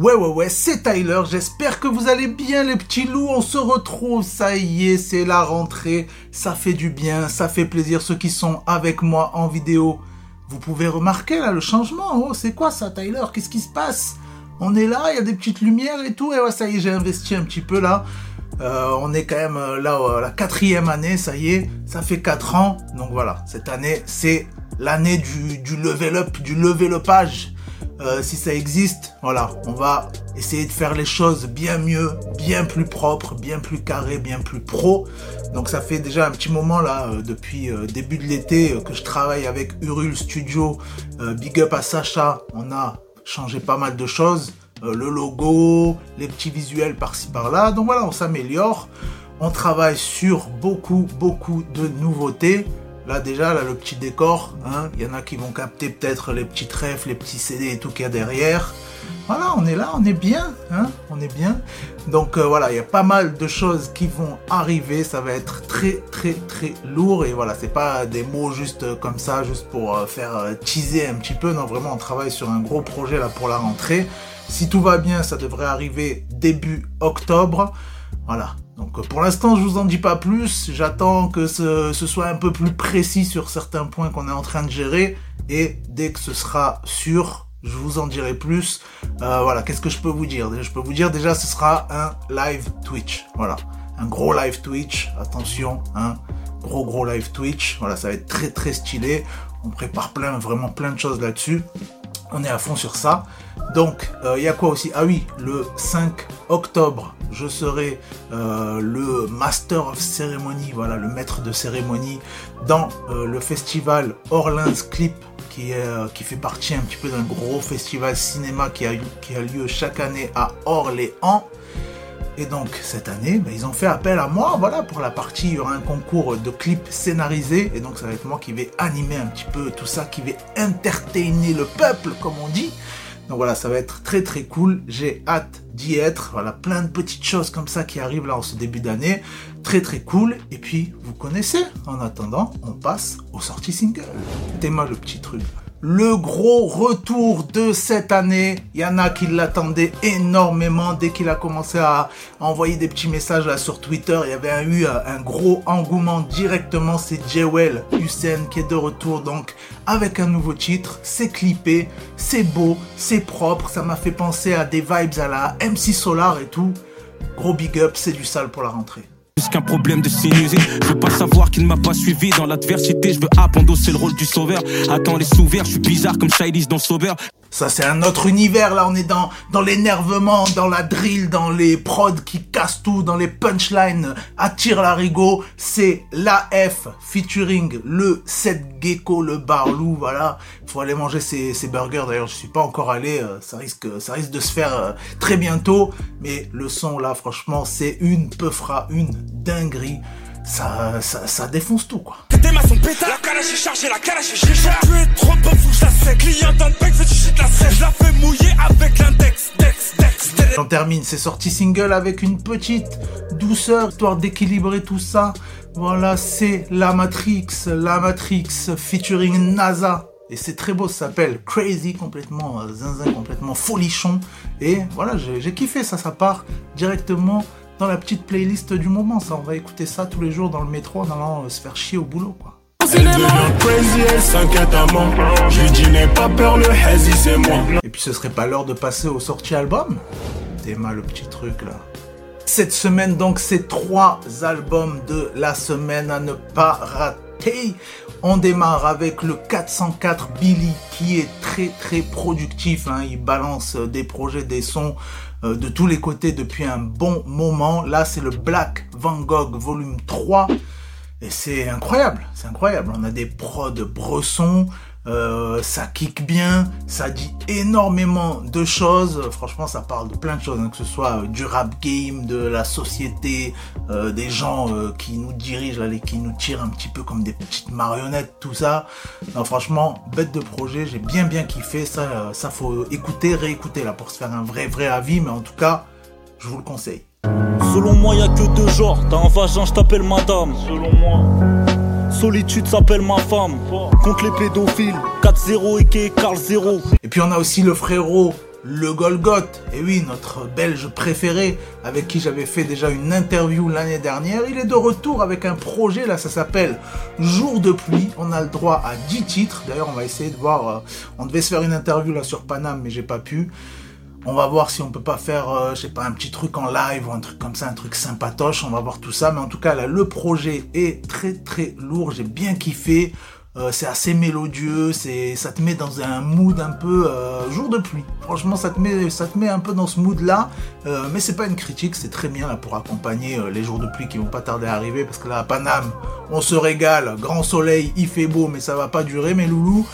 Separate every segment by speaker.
Speaker 1: Ouais, ouais, ouais, c'est Tyler. J'espère que vous allez bien, les petits loups. On se retrouve. Ça y est, c'est la rentrée. Ça fait du bien. Ça fait plaisir. Ceux qui sont avec moi en vidéo, vous pouvez remarquer là le changement. Oh, c'est quoi ça, Tyler Qu'est-ce qui se passe? On est là, il y a des petites lumières et tout. Et ouais, ça y est, j'ai investi un petit peu là. Euh, on est quand même euh, là, euh, la quatrième année, ça y est, ça fait quatre ans. Donc voilà, cette année, c'est l'année du, du level up, du level upage. Euh, si ça existe, voilà, on va essayer de faire les choses bien mieux, bien plus propre, bien plus carré, bien plus pro. Donc ça fait déjà un petit moment là, euh, depuis euh, début de l'été, que je travaille avec Urul Studio. big up à Sacha, on a changé pas mal de choses. le logo, les petits visuels par-ci par-là. Donc voilà, on s'améliore. On travaille sur beaucoup, beaucoup de nouveautés. Là déjà, là le petit décor, hein, il y en a qui vont capter peut-être les petits trèfles, les petits CD et tout qu'il y a derrière. Voilà, on est là, on est bien, hein, on est bien. Donc euh, voilà, il y a pas mal de choses qui vont arriver, ça va être très très très lourd et voilà, c'est pas des mots juste comme ça, juste pour euh, faire euh, teaser un petit peu. Non, vraiment, on travaille sur un gros projet là pour la rentrée. Si tout va bien, ça devrait arriver début octobre. Voilà, donc pour l'instant, je vous en dis pas plus. J'attends que ce, soit un peu plus précis sur certains points qu'on est en train de gérer. Et dès que ce sera sûr, je vous en dirai plus. Euh, voilà, qu'est-ce que je peux vous dire? Je peux vous dire déjà, ce sera un live Twitch. Voilà, un gros live Twitch. Attention, un gros gros live Twitch. Voilà, ça va être très très stylé. On prépare plein, vraiment plein de choses là-dessus. On est à fond sur ça. Donc, euh, il y a quoi aussi? Ah oui, le 5 octobre, je serai euh, le Master of Ceremony, voilà, le maître de cérémonie dans euh, le festival Orleans Clip, qui, fait partie un petit peu d'un gros festival cinéma qui a, qui a lieu chaque année à Orléans. Et donc cette année, ben, ils ont fait appel à moi, voilà, pour la partie, il y aura un concours de clips scénarisés, et donc ça va être moi qui vais animer un petit peu tout ça, qui vais entertainer le peuple, comme on dit. Donc voilà, ça va être très très cool. J'ai hâte d'y être. Voilà, plein de petites choses comme ça qui arrivent là en ce début d'année. Très très cool. Et puis, vous connaissez. En attendant, on passe aux sorties single. Mettez-moi le petit truc le gros retour de cette année. Il y en a qui l'attendaient énormément dès qu'il a commencé à envoyer des petits messages là sur Twitter. Il y avait eu un gros engouement directement. C'est Jewel Hussein qui est de retour donc avec un nouveau titre. C'est clippé, c'est beau, c'est propre. Ça m'a fait penser à des vibes à la MC Solar et tout. Gros big up, c'est du sale pour la rentrée
Speaker 2: qu'un problème de sinusite. Je veux pas savoir qu'il ne m'a pas suivi dans l'adversité. Je veux c'est le rôle du sauveur. Attends les souvenirs, je suis bizarre comme Shailis dans Sauveur.
Speaker 1: Ça, c'est un autre univers. Là, on est dans, dans l'énervement, dans la drill, dans les prods qui cassent tout, dans les punchlines, attire l'arigot. C'est l'AF featuring le 7 Gecko, le Barlou. Voilà. Faut aller manger ces, burgers. D'ailleurs, je suis pas encore allé. Euh, ça risque, ça risque de se faire euh, très bientôt. Mais le son, là, franchement, c'est une peu fera une dinguerie ça, ça, ça défonce tout quoi. Tes mains sont pétard, la calèche est chargée, la calèche est chicha. Tu es trop bon, faut que je la sec. Client dans le bec, fais du shit la sèche. Je la fais mouiller avec l'index, dex, dex, dex. J'en termine, c'est sorti single avec une petite douceur, histoire d'équilibrer tout ça. Voilà, c'est la Matrix, la Matrix featuring NASA. Et c'est très beau, ça s'appelle Crazy, complètement euh, zinzin, complètement folichon. Et voilà, j'ai kiffé ça, ça part directement dans la petite playlist du moment. Ça, on va écouter ça tous les jours dans le métro en allant euh, se faire chier au boulot, quoi. Et puis ce serait pas l'heure de passer au sorties album? T'es mal le petit truc là. Cette semaine donc c'est trois albums de la semaine à ne pas rater. On démarre avec le 404 Billy qui est très très productif. Hein. Il balance des projets, des sons euh, de tous les côtés depuis un bon moment. Là, c'est le Black Van Gogh volume 3. Et c'est incroyable, c'est incroyable. On a des prods Bresson, euh, ça kick bien, ça dit énormément de choses. Franchement, ça parle de plein de choses, hein, que ce soit euh, du rap game, de la société, euh, des gens qui nous dirigent, là, qui nous tirent un petit peu comme des petites marionnettes, tout ça. Non, franchement, bête de projet, j'ai bien bien kiffé. Ça, ça faut écouter, réécouter là pour se faire un vrai vrai avis. Mais en tout cas, je vous le conseille.
Speaker 3: Selon moi, y a que deux genres. T'as un vagin, je t'appelle madame. Selon moi. Solitude s'appelle ma femme. Contre les pédophiles. 4-0 et Carl 0.
Speaker 1: Et puis on a aussi le frérot le Golgoth. Et oui, notre belge préféré, avec qui j'avais fait déjà une interview l'année dernière, il est de retour avec un projet, là ça s'appelle Jour de pluie. On a le droit à 10 titres. D'ailleurs, on va essayer de voir, euh, on devait se faire une interview là sur Paname, mais j'ai pas pu. On va voir si on peut pas faire, euh, je sais pas, un petit truc en live ou un truc comme ça, un truc sympatoche. On va voir tout ça. Mais en tout cas, là, le projet est très très lourd. J'ai bien kiffé. Euh, c'est assez mélodieux, c'est, ça te met dans un mood un peu euh, jour de pluie. Franchement, ça te met, un peu dans ce mood-là, euh, mais c'est pas une critique, c'est très bien là pour accompagner les jours de pluie qui vont pas tarder à arriver, parce que là à Paname, on se régale, grand soleil, il fait beau, mais ça va pas durer, mes loulous.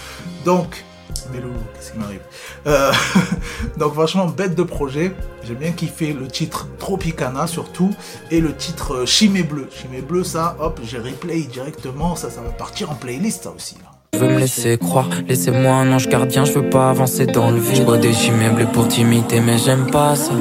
Speaker 1: Donc mais qu'est-ce qui m'arrive? Euh, Donc franchement, bête de projet. J'ai bien kiffé le titre Tropicana surtout et le titre Chimé Bleu. Chimé Bleu, ça, hop, j'ai replay directement. Ça, ça va partir en playlist, ça aussi.
Speaker 4: Je veux me laisser croire, laissez-moi un ange gardien, je veux pas avancer dans le vide. Je des chimées bleues pour t'imiter, mais j'aime pas ça.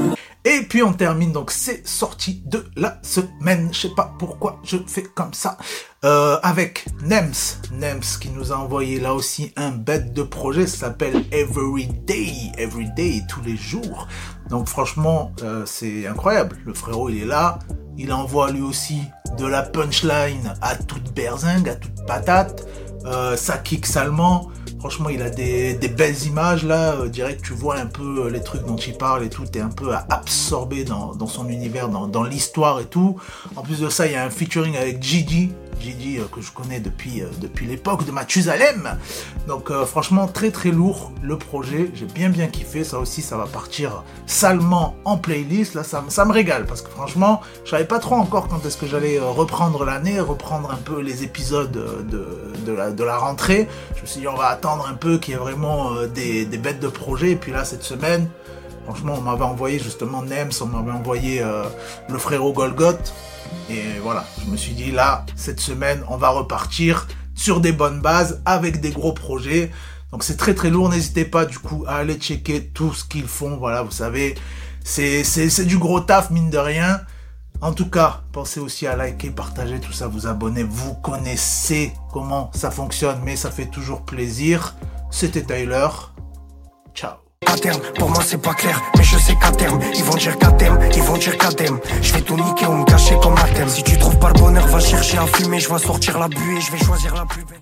Speaker 1: Et puis on termine donc ces sorties de la semaine. Je sais pas pourquoi je fais comme ça. Euh, avec Nems. Nems qui nous a envoyé là aussi un bête de projet. Ça s'appelle Everyday. Everyday, tous les jours. Donc franchement, euh, c'est incroyable. Le frérot, il est là. Il envoie lui aussi de la punchline à toute berzingue, à toute patate. Euh, ça kick salement. Franchement, il a des, belles images là. Euh, direct, tu vois un peu euh, les trucs dont il parle et tout. T'es un peu absorbé dans, son univers, dans, dans l'histoire et tout. En plus de ça, il y a un featuring avec Gigi, Gigi euh, que je connais depuis, euh, depuis l'époque de Mathusalem. Donc euh, franchement très très lourd le projet, j'ai bien bien kiffé, ça aussi ça va partir salement en playlist, là ça, me régale parce que franchement je savais pas trop encore quand est-ce que j'allais reprendre l'année, reprendre un peu les épisodes de, la, rentrée. Je me suis dit on va attendre un peu qu'il y ait vraiment des, des bêtes de projet et puis là cette semaine Franchement, on m'avait envoyé justement Nems, on m'avait envoyé le frérot Golgoth. Et voilà, je me suis dit là, cette semaine, on va repartir sur des bonnes bases avec des gros projets. Donc c'est très très lourd, n'hésitez pas du coup à aller checker tout ce qu'ils font. Voilà, vous savez, c'est du gros taf mine de rien. En tout cas, pensez aussi à liker, partager tout ça, vous abonner. Vous connaissez comment ça fonctionne, mais ça fait toujours plaisir. C'était Tyler. Ciao
Speaker 5: pour moi c'est pas clair, mais je sais qu'à terme, ils vont dire qu'à terme, ils vont dire qu'à terme. Je vais tout niquer ou me cacher comme un thème. Si tu trouves pas le bonheur, va chercher à fumer, je vais sortir la buée, je vais choisir la plus belle.